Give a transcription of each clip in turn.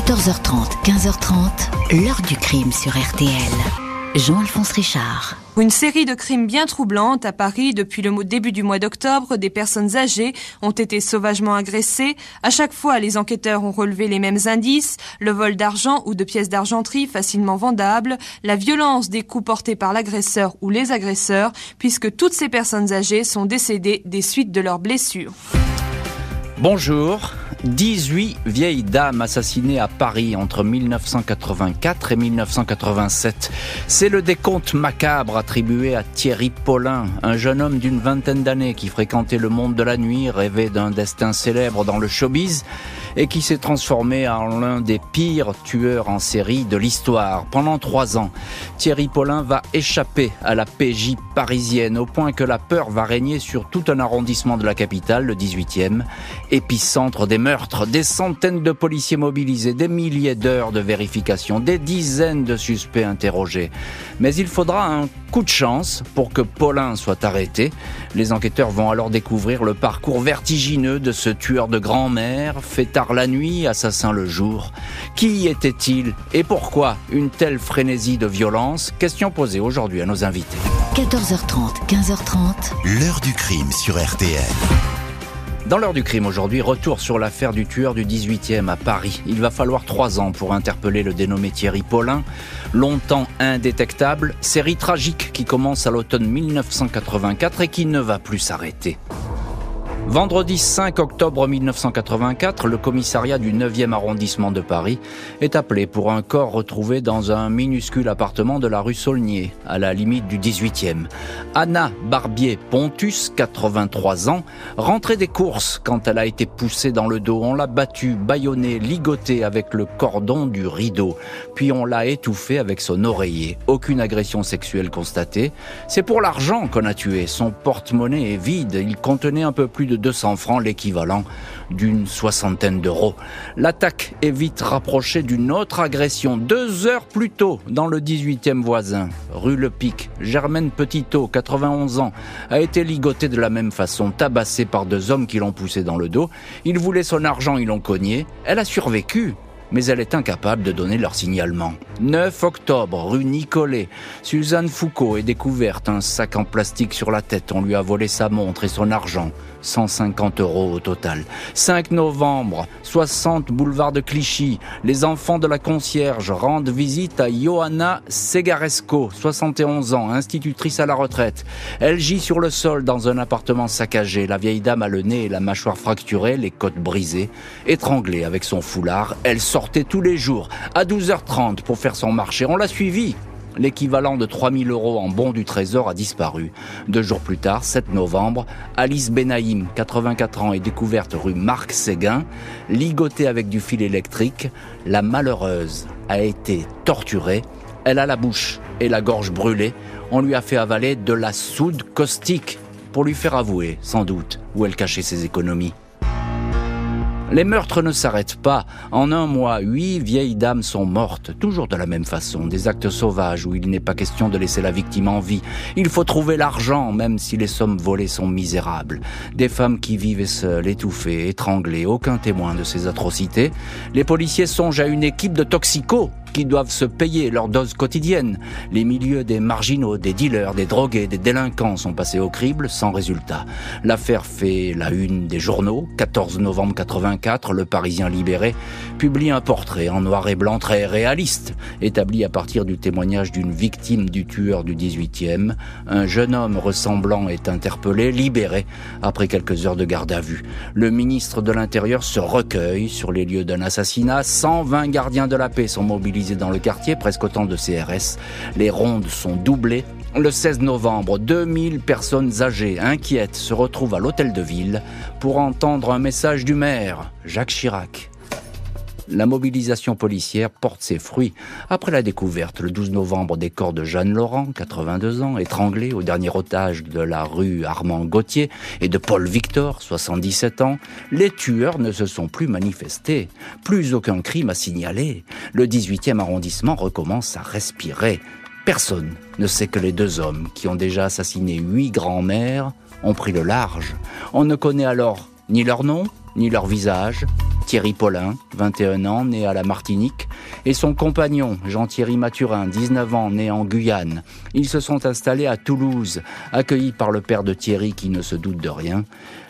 14h30, 15h30, l'heure du crime sur RTL. Jean-Alphonse Richard. Une série de crimes bien troublantes à Paris depuis le début du mois d'octobre. Des personnes âgées ont été sauvagement agressées. À chaque fois, les enquêteurs ont relevé les mêmes indices. Le vol d'argent ou de pièces d'argenterie facilement vendables. La violence des coups portés par l'agresseur ou les agresseurs, puisque toutes ces personnes âgées sont décédées des suites de leurs blessures. Bonjour. 18 vieilles dames assassinées à Paris entre 1984 et 1987. C'est le décompte macabre attribué à Thierry Paulin, un jeune homme d'une vingtaine d'années qui fréquentait le monde de la nuit, rêvait d'un destin célèbre dans le showbiz et qui s'est transformé en l'un des pires tueurs en série de l'histoire. Pendant trois ans, Thierry Paulin va échapper à la PJ parisienne au point que la peur va régner sur tout un arrondissement de la capitale, le 18e, épicentre des meurtres, des centaines de policiers mobilisés, des milliers d'heures de vérification, des dizaines de suspects interrogés. Mais il faudra un coup de chance pour que Paulin soit arrêté. Les enquêteurs vont alors découvrir le parcours vertigineux de ce tueur de grand-mère, fait tard la nuit, assassin le jour. Qui était-il et pourquoi une telle frénésie de violence? Question posée aujourd'hui à nos invités. 14h30, 15h30. L'heure du crime sur RTL. Dans l'heure du crime aujourd'hui, retour sur l'affaire du tueur du 18e à Paris. Il va falloir trois ans pour interpeller le dénommé Thierry Paulin. Longtemps indétectable, série tragique qui commence à l'automne 1984 et qui ne va plus s'arrêter. Vendredi 5 octobre 1984, le commissariat du 9e arrondissement de Paris est appelé pour un corps retrouvé dans un minuscule appartement de la rue Saulnier, à la limite du 18e. Anna Barbier-Pontus, 83 ans, rentrait des courses quand elle a été poussée dans le dos. On l'a battue, bâillonnée, ligotée avec le cordon du rideau. Puis on l'a étouffée avec son oreiller. Aucune agression sexuelle constatée. C'est pour l'argent qu'on a tué. Son porte-monnaie est vide. Il contenait un peu plus de 200 francs, l'équivalent d'une soixantaine d'euros. L'attaque est vite rapprochée d'une autre agression, deux heures plus tôt, dans le 18e voisin, rue Le Pic. Germaine Petitot, 91 ans, a été ligotée de la même façon, tabassée par deux hommes qui l'ont poussée dans le dos. Ils voulaient son argent, ils l'ont cogné. Elle a survécu mais elle est incapable de donner leur signalement. 9 octobre, rue Nicolet. Suzanne Foucault est découverte, un sac en plastique sur la tête. On lui a volé sa montre et son argent. 150 euros au total. 5 novembre, 60 boulevard de Clichy. Les enfants de la concierge rendent visite à Johanna Segaresco, 71 ans, institutrice à la retraite. Elle gît sur le sol dans un appartement saccagé. La vieille dame a le nez et la mâchoire fracturée, les côtes brisées. Étranglée avec son foulard, elle sortait tous les jours à 12h30 pour faire son marché. On l'a suivie L'équivalent de 3000 euros en bons du trésor a disparu. Deux jours plus tard, 7 novembre, Alice Benaïm, 84 ans, est découverte rue Marc Séguin, ligotée avec du fil électrique. La malheureuse a été torturée. Elle a la bouche et la gorge brûlée. On lui a fait avaler de la soude caustique pour lui faire avouer, sans doute, où elle cachait ses économies. Les meurtres ne s'arrêtent pas. En un mois, huit vieilles dames sont mortes, toujours de la même façon, des actes sauvages où il n'est pas question de laisser la victime en vie. Il faut trouver l'argent, même si les sommes volées sont misérables. Des femmes qui vivent seules, étouffées, étranglées, aucun témoin de ces atrocités. Les policiers songent à une équipe de toxicos qui doivent se payer leur dose quotidienne. Les milieux des marginaux, des dealers, des drogués, des délinquants sont passés au crible sans résultat. L'affaire fait la une des journaux. 14 novembre 84, le Parisien libéré publie un portrait en noir et blanc très réaliste, établi à partir du témoignage d'une victime du tueur du 18e. Un jeune homme ressemblant est interpellé, libéré après quelques heures de garde à vue. Le ministre de l'Intérieur se recueille sur les lieux d'un assassinat. 120 gardiens de la paix sont mobilisés dans le quartier, presque autant de CRS. Les rondes sont doublées. Le 16 novembre, 2000 personnes âgées, inquiètes, se retrouvent à l'hôtel de ville pour entendre un message du maire, Jacques Chirac la mobilisation policière porte ses fruits après la découverte le 12 novembre des corps de Jeanne Laurent, 82 ans, étranglé au dernier otage de la rue Armand Gauthier, et de Paul Victor, 77 ans. Les tueurs ne se sont plus manifestés, plus aucun crime à signaler. Le 18e arrondissement recommence à respirer. Personne ne sait que les deux hommes qui ont déjà assassiné huit grands-mères ont pris le large. On ne connaît alors ni leur nom, ni leur visage, Thierry Paulin, 21 ans, né à la Martinique, et son compagnon, Jean-Thierry Mathurin, 19 ans, né en Guyane. Ils se sont installés à Toulouse, accueillis par le père de Thierry qui ne se doute de rien.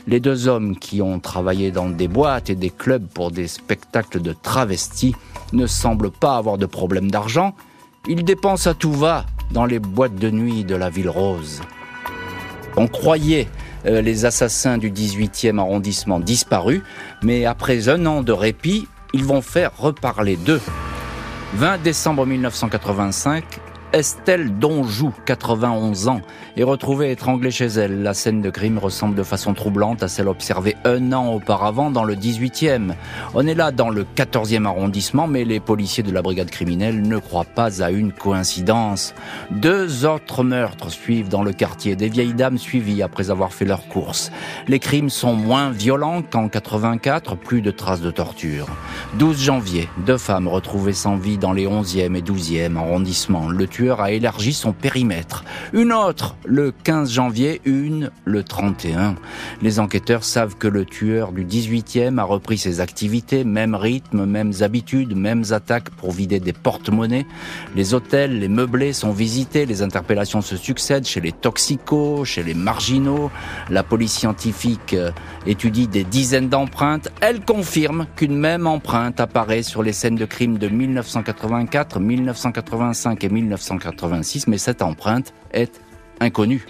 Les deux hommes qui ont travaillé dans des boîtes et des clubs pour des spectacles de travestis ne semblent pas avoir de problème d'argent. Ils dépensent à tout va dans les boîtes de nuit de la ville rose. On croyait euh, les assassins du 18e arrondissement disparus, mais après un an de répit, ils vont faire reparler d'eux. 20 décembre 1985, Estelle Donjou, 91 ans, est retrouvée étranglée chez elle. La scène de crime ressemble de façon troublante à celle observée un an auparavant dans le 18e. On est là dans le 14e arrondissement, mais les policiers de la brigade criminelle ne croient pas à une coïncidence. Deux autres meurtres suivent dans le quartier, des vieilles dames suivies après avoir fait leurs courses. Les crimes sont moins violents qu'en 84, plus de traces de torture. 12 janvier, deux femmes retrouvées sans vie dans les 11e et 12e arrondissements. A élargi son périmètre. Une autre le 15 janvier, une le 31. Les enquêteurs savent que le tueur du 18e a repris ses activités, même rythme, mêmes habitudes, mêmes attaques pour vider des porte-monnaies. Les hôtels, les meublés sont visités, les interpellations se succèdent chez les toxicos, chez les marginaux. La police scientifique euh, étudie des dizaines d'empreintes. Elle confirme qu'une même empreinte apparaît sur les scènes de crime de 1984, 1985 et 1986 mais cette empreinte est inconnue.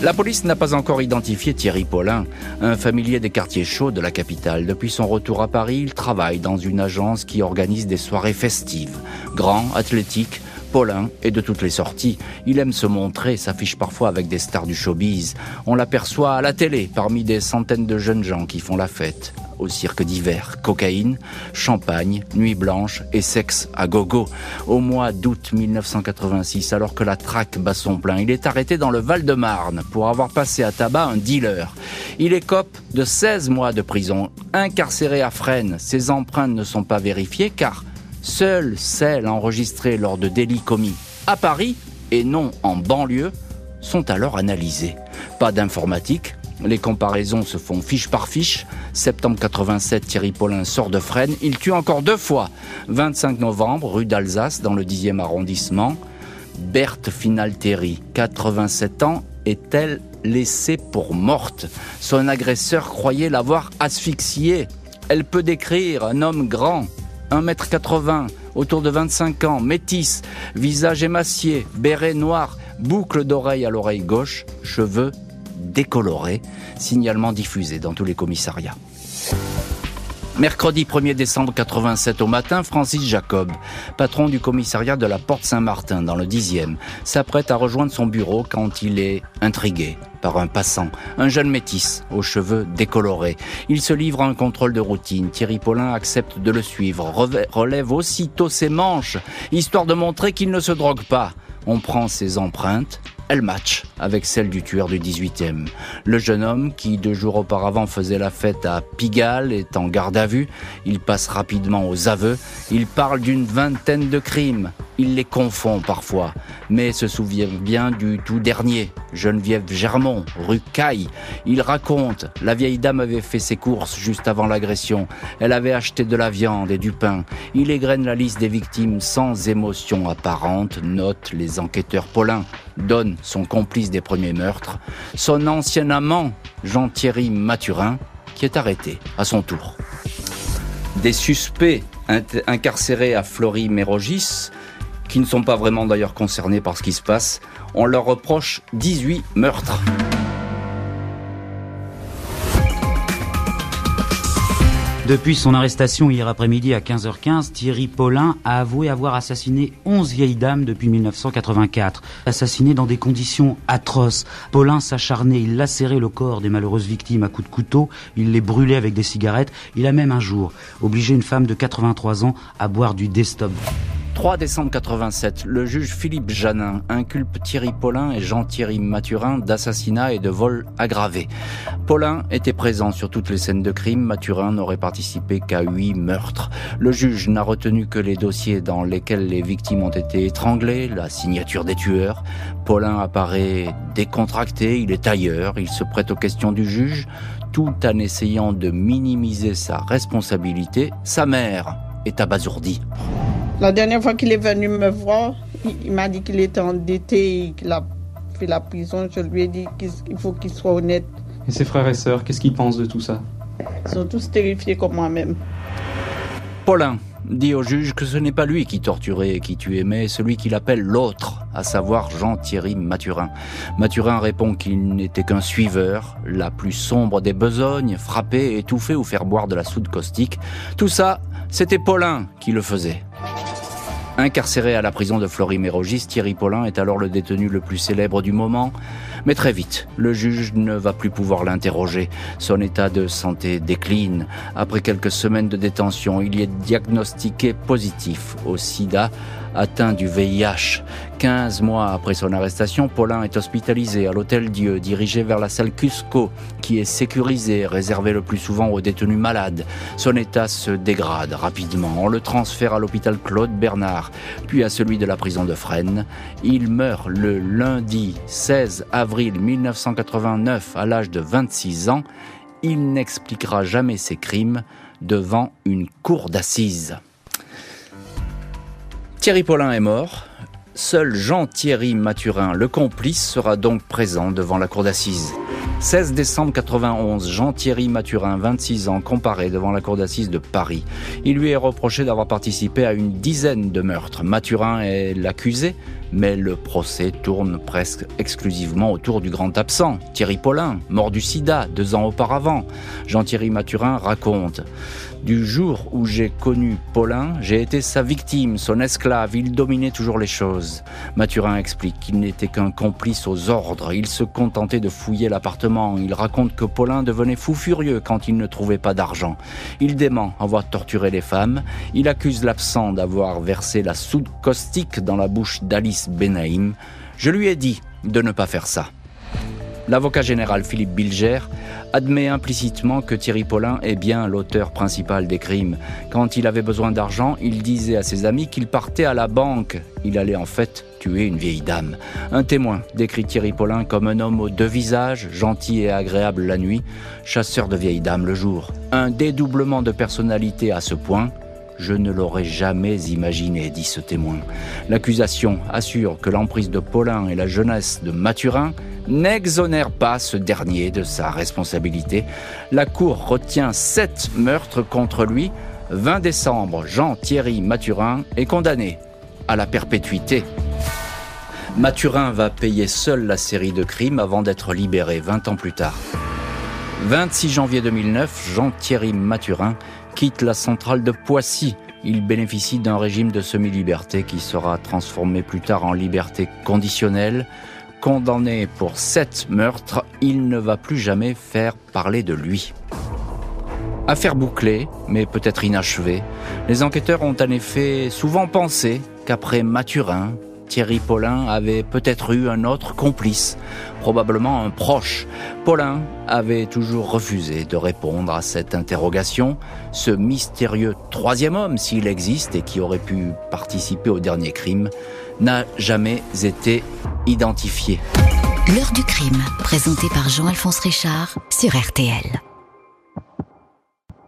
La police n'a pas encore identifié Thierry Paulin, un familier des quartiers chauds de la capitale. Depuis son retour à Paris, il travaille dans une agence qui organise des soirées festives. Grand, athlétique, Paulin est de toutes les sorties. Il aime se montrer, s'affiche parfois avec des stars du showbiz. On l'aperçoit à la télé parmi des centaines de jeunes gens qui font la fête au cirque d'hiver. Cocaïne, champagne, nuit blanche et sexe à gogo. Au mois d'août 1986, alors que la traque bat son plein, il est arrêté dans le Val-de-Marne pour avoir passé à tabac un dealer. Il écope de 16 mois de prison. Incarcéré à Fresnes, ses empreintes ne sont pas vérifiées car seules celles enregistrées lors de délits commis à Paris et non en banlieue sont alors analysées. Pas d'informatique, les comparaisons se font fiche par fiche. Septembre 87, Thierry Paulin sort de Fresnes. Il tue encore deux fois. 25 novembre, rue d'Alsace, dans le 10e arrondissement. Berthe Finalteri, 87 ans, est-elle laissée pour morte? Son agresseur croyait l'avoir asphyxiée. Elle peut décrire un homme grand, 1m80, autour de 25 ans, métis, visage émacié, béret noir, boucle d'oreille à l'oreille gauche, cheveux décoloré, signalement diffusé dans tous les commissariats. Mercredi 1er décembre 87 au matin, Francis Jacob, patron du commissariat de la Porte Saint-Martin dans le 10e, s'apprête à rejoindre son bureau quand il est intrigué par un passant, un jeune métis aux cheveux décolorés. Il se livre à un contrôle de routine. Thierry Paulin accepte de le suivre, relève aussitôt ses manches, histoire de montrer qu'il ne se drogue pas. On prend ses empreintes, elle match avec celle du tueur du 18e. Le jeune homme, qui deux jours auparavant faisait la fête à Pigalle, est en garde à vue. Il passe rapidement aux aveux. Il parle d'une vingtaine de crimes. Il les confond parfois, mais se souvient bien du tout dernier, Geneviève Germont, rue Caille. Il raconte, la vieille dame avait fait ses courses juste avant l'agression. Elle avait acheté de la viande et du pain. Il égrène la liste des victimes sans émotion apparente, note les enquêteurs Paulin, donne son complice des premiers meurtres, son ancien amant, Jean-Thierry Mathurin, qui est arrêté à son tour. Des suspects incarcérés à Flory-Mérogis qui ne sont pas vraiment d'ailleurs concernés par ce qui se passe. On leur reproche 18 meurtres. Depuis son arrestation hier après-midi à 15h15, Thierry Paulin a avoué avoir assassiné 11 vieilles dames depuis 1984. Assassiné dans des conditions atroces. Paulin s'acharnait, il lacérait le corps des malheureuses victimes à coups de couteau, il les brûlait avec des cigarettes. Il a même un jour obligé une femme de 83 ans à boire du Destop. 3 décembre 87, le juge Philippe Janin inculpe Thierry Paulin et Jean-Thierry Mathurin d'assassinat et de vol aggravé. Paulin était présent sur toutes les scènes de crime, Mathurin n'aurait participé qu'à 8 meurtres. Le juge n'a retenu que les dossiers dans lesquels les victimes ont été étranglées, la signature des tueurs. Paulin apparaît décontracté, il est ailleurs, il se prête aux questions du juge. tout en essayant de minimiser sa responsabilité, sa mère est abasourdie. La dernière fois qu'il est venu me voir, il m'a dit qu'il était endetté et qu'il a fait la prison. Je lui ai dit qu'il faut qu'il soit honnête. Et ses frères et sœurs, qu'est-ce qu'ils pensent de tout ça? Ils sont tous terrifiés comme moi-même. Paulin dit au juge que ce n'est pas lui qui torturait et qui tuait, mais celui qu'il appelle l'autre, à savoir Jean-Thierry Mathurin. Mathurin répond qu'il n'était qu'un suiveur, la plus sombre des besognes, frapper, étouffer ou faire boire de la soude caustique. Tout ça, c'était Paulin qui le faisait. Incarcéré à la prison de Florimérogis, Thierry Paulin est alors le détenu le plus célèbre du moment. Mais très vite, le juge ne va plus pouvoir l'interroger. Son état de santé décline. Après quelques semaines de détention, il y est diagnostiqué positif au sida atteint du VIH. 15 mois après son arrestation, Paulin est hospitalisé à l'Hôtel Dieu, dirigé vers la salle Cusco, qui est sécurisée, réservée le plus souvent aux détenus malades. Son état se dégrade rapidement. On le transfère à l'hôpital Claude Bernard, puis à celui de la prison de Fresnes. Il meurt le lundi 16 avril 1989 à l'âge de 26 ans. Il n'expliquera jamais ses crimes devant une cour d'assises. Thierry Paulin est mort. Seul Jean-Thierry Mathurin, le complice, sera donc présent devant la cour d'assises. 16 décembre 91, Jean-Thierry Mathurin, 26 ans, comparé devant la cour d'assises de Paris. Il lui est reproché d'avoir participé à une dizaine de meurtres. Mathurin est l'accusé, mais le procès tourne presque exclusivement autour du grand absent, Thierry Paulin, mort du sida deux ans auparavant. Jean-Thierry Mathurin raconte du jour où j'ai connu Paulin, j'ai été sa victime, son esclave, il dominait toujours les choses. Mathurin explique qu'il n'était qu'un complice aux ordres, il se contentait de fouiller l'appartement, il raconte que Paulin devenait fou furieux quand il ne trouvait pas d'argent. Il dément avoir torturé les femmes, il accuse l'absent d'avoir versé la soude caustique dans la bouche d'Alice Benaïm. Je lui ai dit de ne pas faire ça. L'avocat général Philippe Bilger admet implicitement que Thierry Paulin est bien l'auteur principal des crimes. Quand il avait besoin d'argent, il disait à ses amis qu'il partait à la banque. Il allait en fait tuer une vieille dame. Un témoin décrit Thierry Paulin comme un homme aux deux visages, gentil et agréable la nuit, chasseur de vieilles dames le jour. Un dédoublement de personnalité à ce point, je ne l'aurais jamais imaginé, dit ce témoin. L'accusation assure que l'emprise de Paulin et la jeunesse de Mathurin n'exonère pas ce dernier de sa responsabilité. La Cour retient sept meurtres contre lui. 20 décembre, Jean-Thierry Mathurin est condamné à la perpétuité. Mathurin va payer seul la série de crimes avant d'être libéré 20 ans plus tard. 26 janvier 2009, Jean-Thierry Mathurin quitte la centrale de Poissy. Il bénéficie d'un régime de semi-liberté qui sera transformé plus tard en liberté conditionnelle. Condamné pour sept meurtres, il ne va plus jamais faire parler de lui. Affaire bouclée, mais peut-être inachevée, les enquêteurs ont en effet souvent pensé qu'après Mathurin, Thierry Paulin avait peut-être eu un autre complice, probablement un proche. Paulin avait toujours refusé de répondre à cette interrogation. Ce mystérieux troisième homme, s'il existe et qui aurait pu participer au dernier crime, n'a jamais été identifié. L'heure du crime, présenté par Jean-Alphonse Richard sur RTL.